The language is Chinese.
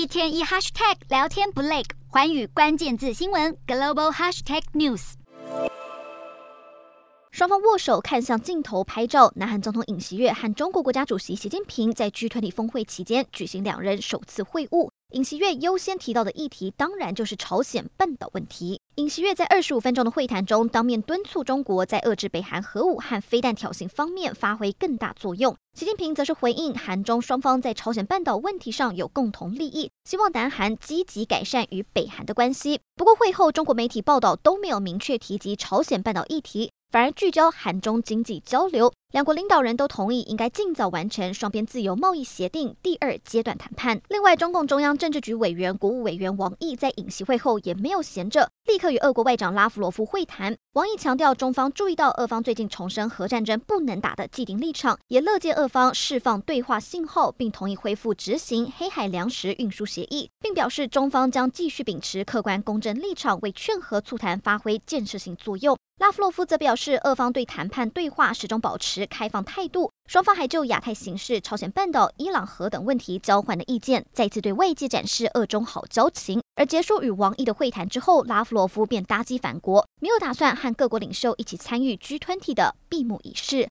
一天一 hashtag 聊天不累，寰宇关键字新闻 global hashtag news。双方握手看向镜头拍照，南韩总统尹锡悦和中国国家主席习近平在 G20 峰会期间举行两人首次会晤。尹锡悦优先提到的议题，当然就是朝鲜半岛问题。尹锡悦在二十五分钟的会谈中，当面敦促中国在遏制北韩核武和飞弹挑衅方面发挥更大作用。习近平则是回应，韩中双方在朝鲜半岛问题上有共同利益，希望南韩积极改善与北韩的关系。不过会后，中国媒体报道都没有明确提及朝鲜半岛议题。反而聚焦韩中经济交流，两国领导人都同意应该尽早完成双边自由贸易协定第二阶段谈判。另外，中共中央政治局委员、国务委员王毅在尹习会后也没有闲着，立刻与俄国外长拉夫罗夫会谈。王毅强调，中方注意到俄方最近重申核战争不能打的既定立场，也乐见俄方释放对话信号，并同意恢复执行黑海粮食运输协议，并表示中方将继续秉持客观公正立场，为劝和促谈发挥建设性作用。拉夫洛夫则表示，俄方对谈判对话始终保持开放态度，双方还就亚太形势、朝鲜半岛、伊朗核等问题交换了意见，再次对外界展示俄中好交情。而结束与王毅的会谈之后，拉夫洛夫便搭机返国，没有打算和各国领袖一起参与 G20 的闭幕仪式。